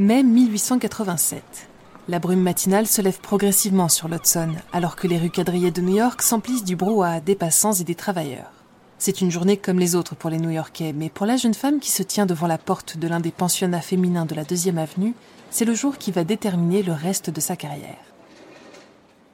Mai 1887. La brume matinale se lève progressivement sur l'Hudson, alors que les rues quadrillées de New York s'emplissent du brouhaha des passants et des travailleurs. C'est une journée comme les autres pour les New-Yorkais, mais pour la jeune femme qui se tient devant la porte de l'un des pensionnats féminins de la deuxième avenue, c'est le jour qui va déterminer le reste de sa carrière.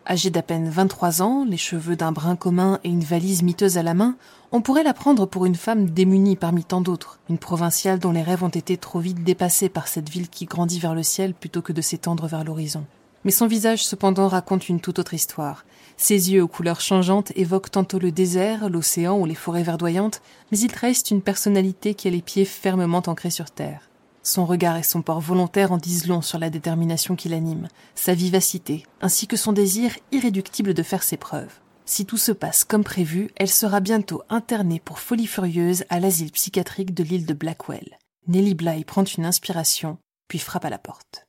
Âgée d'à peine 23 ans, les cheveux d'un brun commun et une valise miteuse à la main, on pourrait la prendre pour une femme démunie parmi tant d'autres, une provinciale dont les rêves ont été trop vite dépassés par cette ville qui grandit vers le ciel plutôt que de s'étendre vers l'horizon. Mais son visage cependant raconte une toute autre histoire. Ses yeux aux couleurs changeantes évoquent tantôt le désert, l'océan ou les forêts verdoyantes, mais il reste une personnalité qui a les pieds fermement ancrés sur terre. Son regard et son port volontaire en disent long sur la détermination qui l'anime, sa vivacité, ainsi que son désir irréductible de faire ses preuves. Si tout se passe comme prévu, elle sera bientôt internée pour folie furieuse à l'asile psychiatrique de l'île de Blackwell. Nellie Bly prend une inspiration, puis frappe à la porte.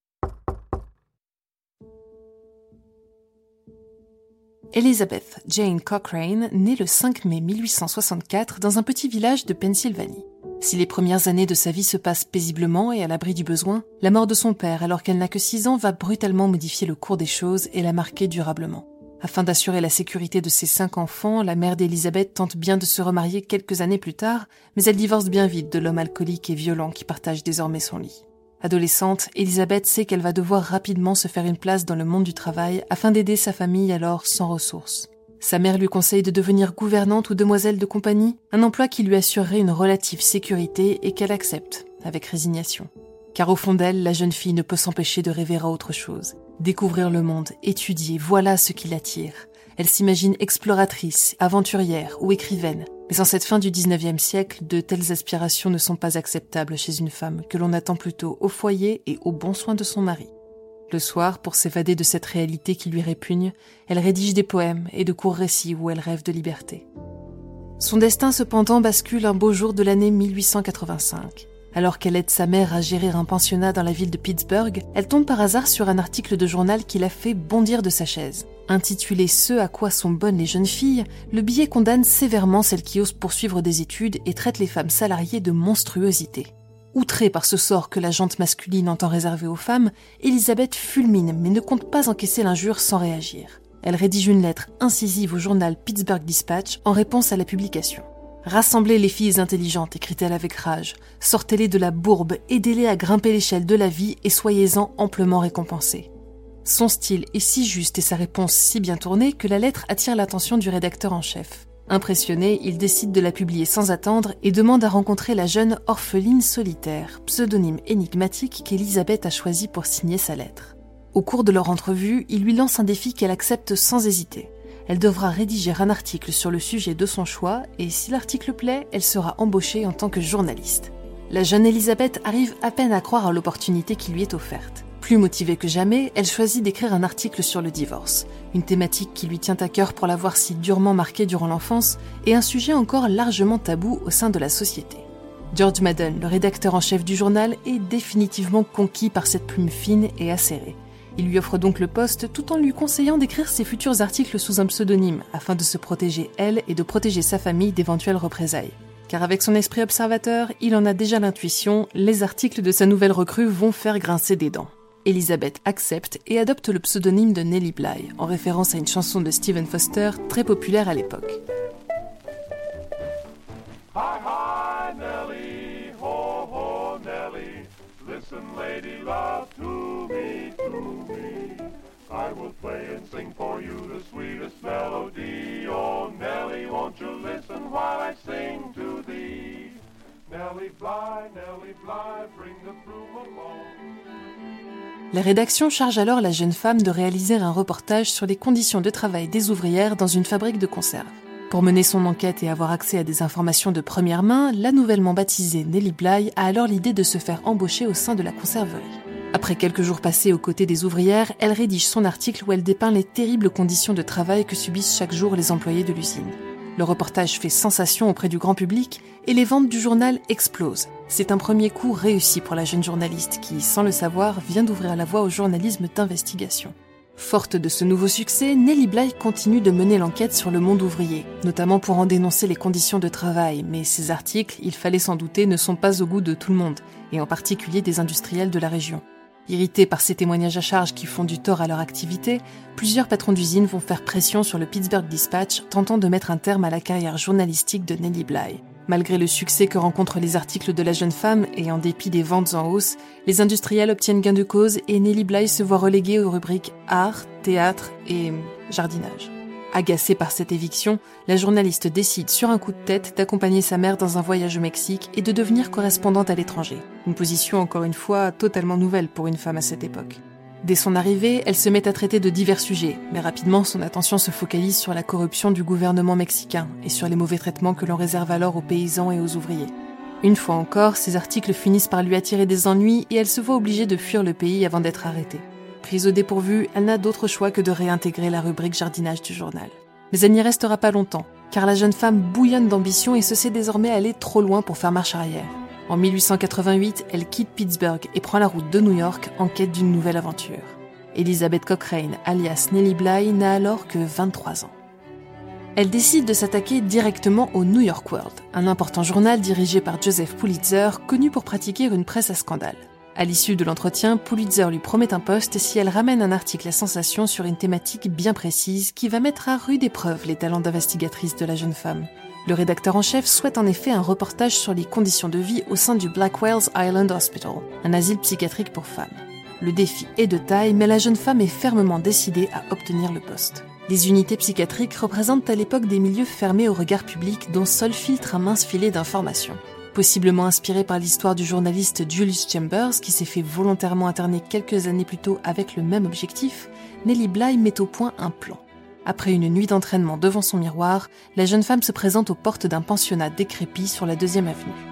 Elizabeth Jane Cochrane naît le 5 mai 1864 dans un petit village de Pennsylvanie. Si les premières années de sa vie se passent paisiblement et à l'abri du besoin, la mort de son père, alors qu'elle n'a que 6 ans, va brutalement modifier le cours des choses et la marquer durablement. Afin d'assurer la sécurité de ses cinq enfants, la mère d'Elisabeth tente bien de se remarier quelques années plus tard, mais elle divorce bien vite de l'homme alcoolique et violent qui partage désormais son lit. Adolescente, Elisabeth sait qu'elle va devoir rapidement se faire une place dans le monde du travail afin d'aider sa famille alors sans ressources. Sa mère lui conseille de devenir gouvernante ou demoiselle de compagnie, un emploi qui lui assurerait une relative sécurité et qu'elle accepte, avec résignation. Car au fond d'elle, la jeune fille ne peut s'empêcher de rêver à autre chose. Découvrir le monde, étudier, voilà ce qui l'attire. Elle s'imagine exploratrice, aventurière ou écrivaine. Mais en cette fin du XIXe siècle, de telles aspirations ne sont pas acceptables chez une femme que l'on attend plutôt au foyer et au bon soin de son mari. Le soir, pour s'évader de cette réalité qui lui répugne, elle rédige des poèmes et de courts récits où elle rêve de liberté. Son destin cependant bascule un beau jour de l'année 1885. Alors qu'elle aide sa mère à gérer un pensionnat dans la ville de Pittsburgh, elle tombe par hasard sur un article de journal qui la fait bondir de sa chaise. Intitulé Ce à quoi sont bonnes les jeunes filles, le billet condamne sévèrement celles qui osent poursuivre des études et traite les femmes salariées de monstruosité. Outrée par ce sort que la jante masculine entend réserver aux femmes, Elisabeth fulmine mais ne compte pas encaisser l'injure sans réagir. Elle rédige une lettre incisive au journal Pittsburgh Dispatch en réponse à la publication. Rassemblez les filles intelligentes, écrit-elle avec rage. Sortez-les de la bourbe, aidez-les à grimper l'échelle de la vie et soyez-en amplement récompensés. Son style est si juste et sa réponse si bien tournée que la lettre attire l'attention du rédacteur en chef. Impressionné, il décide de la publier sans attendre et demande à rencontrer la jeune orpheline solitaire, pseudonyme énigmatique qu'Elisabeth a choisi pour signer sa lettre. Au cours de leur entrevue, il lui lance un défi qu'elle accepte sans hésiter. Elle devra rédiger un article sur le sujet de son choix et si l'article plaît, elle sera embauchée en tant que journaliste. La jeune Elisabeth arrive à peine à croire à l'opportunité qui lui est offerte. Plus motivée que jamais, elle choisit d'écrire un article sur le divorce, une thématique qui lui tient à cœur pour l'avoir si durement marquée durant l'enfance et un sujet encore largement tabou au sein de la société. George Madden, le rédacteur en chef du journal, est définitivement conquis par cette plume fine et acérée. Il lui offre donc le poste tout en lui conseillant d'écrire ses futurs articles sous un pseudonyme afin de se protéger elle et de protéger sa famille d'éventuelles représailles. Car avec son esprit observateur, il en a déjà l'intuition, les articles de sa nouvelle recrue vont faire grincer des dents. Elisabeth accepte et adopte le pseudonyme de Nellie Bly, en référence à une chanson de Stephen Foster très populaire à l'époque. Bly, Bly, bring the along. La rédaction charge alors la jeune femme de réaliser un reportage sur les conditions de travail des ouvrières dans une fabrique de conserve. Pour mener son enquête et avoir accès à des informations de première main, la nouvellement baptisée Nellie Bly a alors l'idée de se faire embaucher au sein de la conserverie. Après quelques jours passés aux côtés des ouvrières, elle rédige son article où elle dépeint les terribles conditions de travail que subissent chaque jour les employés de l'usine. Le reportage fait sensation auprès du grand public et les ventes du journal explosent. C'est un premier coup réussi pour la jeune journaliste qui, sans le savoir, vient d'ouvrir la voie au journalisme d'investigation. Forte de ce nouveau succès, Nellie Bly continue de mener l'enquête sur le monde ouvrier, notamment pour en dénoncer les conditions de travail, mais ces articles, il fallait s'en douter, ne sont pas au goût de tout le monde, et en particulier des industriels de la région. Irrités par ces témoignages à charge qui font du tort à leur activité, plusieurs patrons d'usine vont faire pression sur le Pittsburgh Dispatch, tentant de mettre un terme à la carrière journalistique de Nellie Bly. Malgré le succès que rencontrent les articles de la jeune femme et en dépit des ventes en hausse, les industriels obtiennent gain de cause et Nellie Bly se voit reléguée aux rubriques art, théâtre et jardinage. Agacée par cette éviction, la journaliste décide sur un coup de tête d'accompagner sa mère dans un voyage au Mexique et de devenir correspondante à l'étranger. Une position encore une fois totalement nouvelle pour une femme à cette époque. Dès son arrivée, elle se met à traiter de divers sujets, mais rapidement son attention se focalise sur la corruption du gouvernement mexicain et sur les mauvais traitements que l'on réserve alors aux paysans et aux ouvriers. Une fois encore, ces articles finissent par lui attirer des ennuis et elle se voit obligée de fuir le pays avant d'être arrêtée. Prise au dépourvu, elle n'a d'autre choix que de réintégrer la rubrique jardinage du journal. Mais elle n'y restera pas longtemps, car la jeune femme bouillonne d'ambition et se sait désormais aller trop loin pour faire marche arrière. En 1888, elle quitte Pittsburgh et prend la route de New York en quête d'une nouvelle aventure. Elizabeth Cochrane, alias Nellie Bly, n'a alors que 23 ans. Elle décide de s'attaquer directement au New York World, un important journal dirigé par Joseph Pulitzer, connu pour pratiquer une presse à scandale. À l'issue de l'entretien, Pulitzer lui promet un poste si elle ramène un article à sensation sur une thématique bien précise qui va mettre à rude épreuve les talents d'investigatrice de la jeune femme. Le rédacteur en chef souhaite en effet un reportage sur les conditions de vie au sein du Blackwell's Island Hospital, un asile psychiatrique pour femmes. Le défi est de taille, mais la jeune femme est fermement décidée à obtenir le poste. Les unités psychiatriques représentent à l'époque des milieux fermés au regard public dont seul filtre un mince filet d'informations. Possiblement inspiré par l'histoire du journaliste Julius Chambers qui s'est fait volontairement interner quelques années plus tôt avec le même objectif, Nellie Bly met au point un plan. Après une nuit d'entraînement devant son miroir, la jeune femme se présente aux portes d'un pensionnat décrépit sur la deuxième avenue.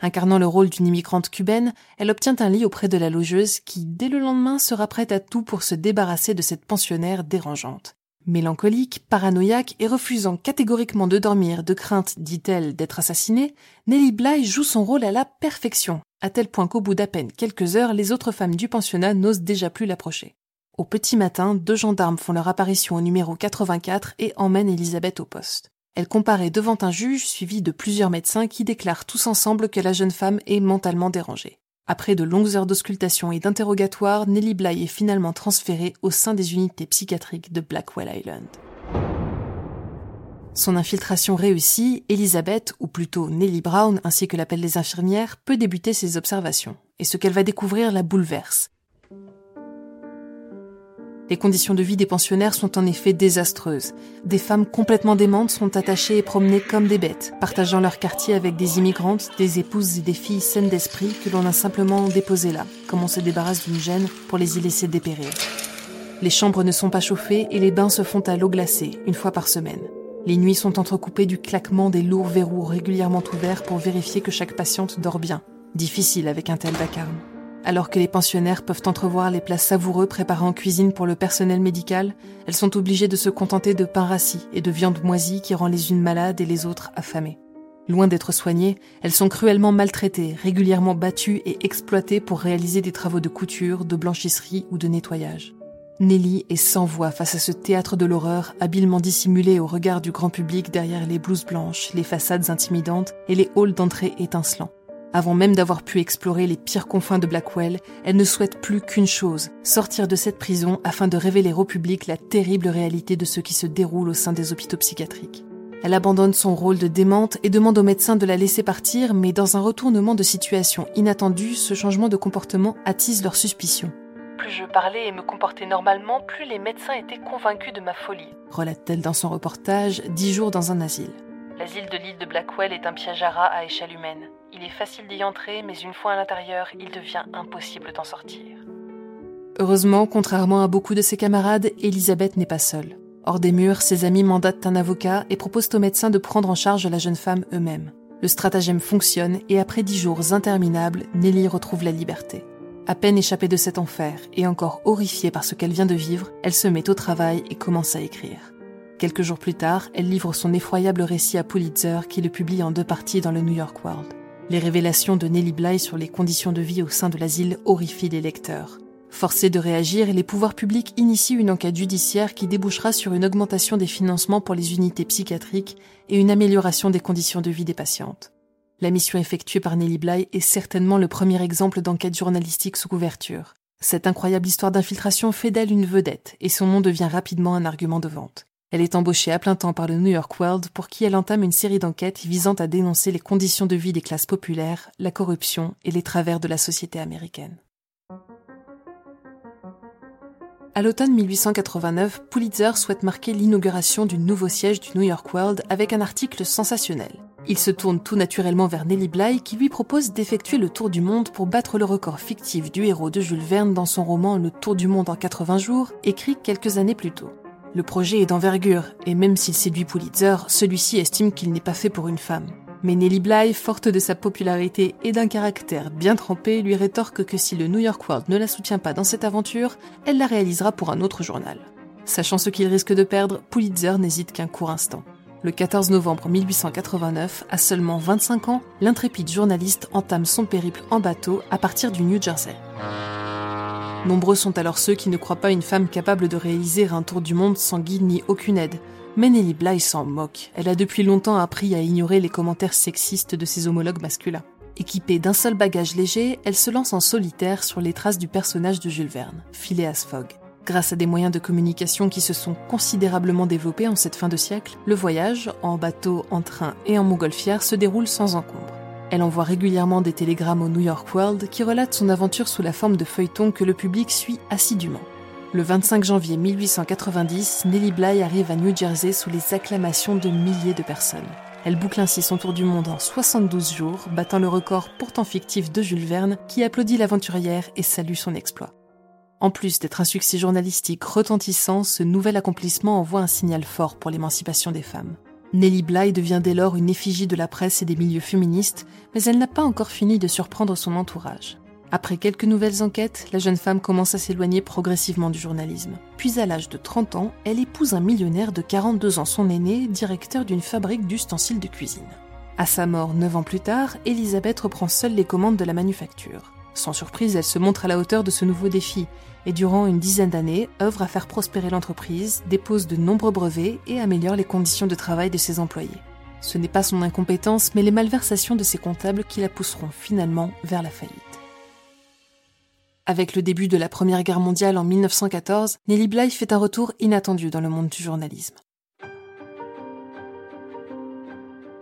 Incarnant le rôle d'une immigrante cubaine, elle obtient un lit auprès de la logeuse qui, dès le lendemain, sera prête à tout pour se débarrasser de cette pensionnaire dérangeante. Mélancolique, paranoïaque et refusant catégoriquement de dormir de crainte, dit-elle, d'être assassinée, Nellie Bly joue son rôle à la perfection, à tel point qu'au bout d'à peine quelques heures, les autres femmes du pensionnat n'osent déjà plus l'approcher. Au petit matin, deux gendarmes font leur apparition au numéro 84 et emmènent Elisabeth au poste. Elle comparaît devant un juge suivi de plusieurs médecins qui déclarent tous ensemble que la jeune femme est mentalement dérangée. Après de longues heures d'auscultation et d'interrogatoire, Nellie Bly est finalement transférée au sein des unités psychiatriques de Blackwell Island. Son infiltration réussie, Elisabeth, ou plutôt Nellie Brown, ainsi que l'appellent les infirmières, peut débuter ses observations. Et ce qu'elle va découvrir la bouleverse. Les conditions de vie des pensionnaires sont en effet désastreuses. Des femmes complètement démentes sont attachées et promenées comme des bêtes, partageant leur quartier avec des immigrantes, des épouses et des filles saines d'esprit que l'on a simplement déposées là, comme on se débarrasse d'une gêne pour les y laisser dépérir. Les chambres ne sont pas chauffées et les bains se font à l'eau glacée, une fois par semaine. Les nuits sont entrecoupées du claquement des lourds verrous régulièrement ouverts pour vérifier que chaque patiente dort bien. Difficile avec un tel vacarme. Alors que les pensionnaires peuvent entrevoir les plats savoureux préparés en cuisine pour le personnel médical, elles sont obligées de se contenter de pain rassis et de viande moisie qui rend les unes malades et les autres affamées. Loin d'être soignées, elles sont cruellement maltraitées, régulièrement battues et exploitées pour réaliser des travaux de couture, de blanchisserie ou de nettoyage. Nelly est sans voix face à ce théâtre de l'horreur habilement dissimulé au regard du grand public derrière les blouses blanches, les façades intimidantes et les halls d'entrée étincelants. Avant même d'avoir pu explorer les pires confins de Blackwell, elle ne souhaite plus qu'une chose, sortir de cette prison afin de révéler au public la terrible réalité de ce qui se déroule au sein des hôpitaux psychiatriques. Elle abandonne son rôle de démente et demande aux médecins de la laisser partir, mais dans un retournement de situation inattendu, ce changement de comportement attise leur suspicion. Plus je parlais et me comportais normalement, plus les médecins étaient convaincus de ma folie, relate-t-elle dans son reportage Dix jours dans un asile. L'asile de l'île de Blackwell est un piège à rats à échelle humaine. Il est facile d'y entrer, mais une fois à l'intérieur, il devient impossible d'en sortir. Heureusement, contrairement à beaucoup de ses camarades, Elisabeth n'est pas seule. Hors des murs, ses amis mandatent un avocat et proposent aux médecins de prendre en charge la jeune femme eux-mêmes. Le stratagème fonctionne et après dix jours interminables, Nelly retrouve la liberté. À peine échappée de cet enfer et encore horrifiée par ce qu'elle vient de vivre, elle se met au travail et commence à écrire. Quelques jours plus tard, elle livre son effroyable récit à Pulitzer qui le publie en deux parties dans le New York World. Les révélations de Nellie Bly sur les conditions de vie au sein de l'asile horrifient les lecteurs. Forcés de réagir, les pouvoirs publics initient une enquête judiciaire qui débouchera sur une augmentation des financements pour les unités psychiatriques et une amélioration des conditions de vie des patientes. La mission effectuée par Nellie Bly est certainement le premier exemple d'enquête journalistique sous couverture. Cette incroyable histoire d'infiltration fait d'elle une vedette et son nom devient rapidement un argument de vente. Elle est embauchée à plein temps par le New York World pour qui elle entame une série d'enquêtes visant à dénoncer les conditions de vie des classes populaires, la corruption et les travers de la société américaine. À l'automne 1889, Pulitzer souhaite marquer l'inauguration du nouveau siège du New York World avec un article sensationnel. Il se tourne tout naturellement vers Nellie Bly qui lui propose d'effectuer le tour du monde pour battre le record fictif du héros de Jules Verne dans son roman Le Tour du monde en 80 jours, écrit quelques années plus tôt. Le projet est d'envergure, et même s'il séduit Pulitzer, celui-ci estime qu'il n'est pas fait pour une femme. Mais Nellie Bly, forte de sa popularité et d'un caractère bien trempé, lui rétorque que si le New York World ne la soutient pas dans cette aventure, elle la réalisera pour un autre journal. Sachant ce qu'il risque de perdre, Pulitzer n'hésite qu'un court instant. Le 14 novembre 1889, à seulement 25 ans, l'intrépide journaliste entame son périple en bateau à partir du New Jersey. Nombreux sont alors ceux qui ne croient pas une femme capable de réaliser un tour du monde sans guide ni aucune aide, mais Nellie Bly s'en moque. Elle a depuis longtemps appris à ignorer les commentaires sexistes de ses homologues masculins. Équipée d'un seul bagage léger, elle se lance en solitaire sur les traces du personnage de Jules Verne, Phileas Fogg. Grâce à des moyens de communication qui se sont considérablement développés en cette fin de siècle, le voyage, en bateau, en train et en montgolfière, se déroule sans encombre. Elle envoie régulièrement des télégrammes au New York World qui relatent son aventure sous la forme de feuilletons que le public suit assidûment. Le 25 janvier 1890, Nellie Bly arrive à New Jersey sous les acclamations de milliers de personnes. Elle boucle ainsi son tour du monde en 72 jours, battant le record pourtant fictif de Jules Verne, qui applaudit l'aventurière et salue son exploit. En plus d'être un succès journalistique retentissant, ce nouvel accomplissement envoie un signal fort pour l'émancipation des femmes. Nellie Bly devient dès lors une effigie de la presse et des milieux féministes, mais elle n'a pas encore fini de surprendre son entourage. Après quelques nouvelles enquêtes, la jeune femme commence à s'éloigner progressivement du journalisme. Puis à l'âge de 30 ans, elle épouse un millionnaire de 42 ans, son aîné, directeur d'une fabrique d'ustensiles de cuisine. À sa mort 9 ans plus tard, Elisabeth reprend seule les commandes de la manufacture. Sans surprise, elle se montre à la hauteur de ce nouveau défi et durant une dizaine d'années œuvre à faire prospérer l'entreprise, dépose de nombreux brevets et améliore les conditions de travail de ses employés. Ce n'est pas son incompétence, mais les malversations de ses comptables qui la pousseront finalement vers la faillite. Avec le début de la Première Guerre mondiale en 1914, Nellie Bly fait un retour inattendu dans le monde du journalisme.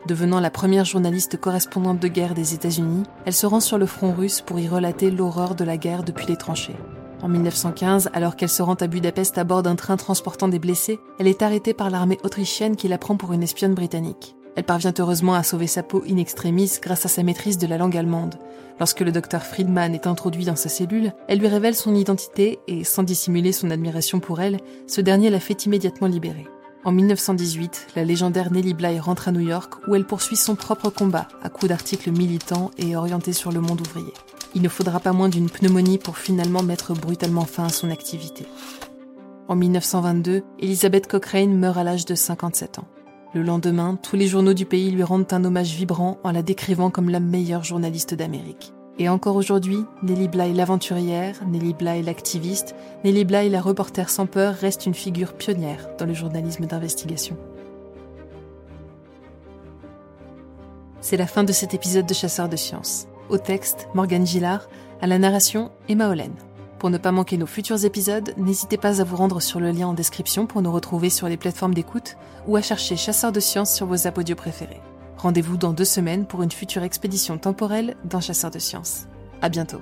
Devenant la première journaliste correspondante de guerre des États-Unis, elle se rend sur le front russe pour y relater l'horreur de la guerre depuis les tranchées. En 1915, alors qu'elle se rend à Budapest à bord d'un train transportant des blessés, elle est arrêtée par l'armée autrichienne qui la prend pour une espionne britannique. Elle parvient heureusement à sauver sa peau in extremis grâce à sa maîtrise de la langue allemande. Lorsque le docteur Friedman est introduit dans sa cellule, elle lui révèle son identité et, sans dissimuler son admiration pour elle, ce dernier la fait immédiatement libérer. En 1918, la légendaire Nellie Bly rentre à New York où elle poursuit son propre combat à coups d'articles militants et orientés sur le monde ouvrier. Il ne faudra pas moins d'une pneumonie pour finalement mettre brutalement fin à son activité. En 1922, Elizabeth Cochrane meurt à l'âge de 57 ans. Le lendemain, tous les journaux du pays lui rendent un hommage vibrant en la décrivant comme la meilleure journaliste d'Amérique. Et encore aujourd'hui, Nellie Bly l'aventurière, Nellie Bly l'activiste, Nellie Bly la reporter sans peur reste une figure pionnière dans le journalisme d'investigation. C'est la fin de cet épisode de Chasseurs de sciences. Au texte, Morgane Gillard, à la narration, Emma Hollen. Pour ne pas manquer nos futurs épisodes, n'hésitez pas à vous rendre sur le lien en description pour nous retrouver sur les plateformes d'écoute ou à chercher Chasseurs de sciences sur vos apodios préférés. Rendez-vous dans deux semaines pour une future expédition temporelle d'un chasseur de sciences. À bientôt.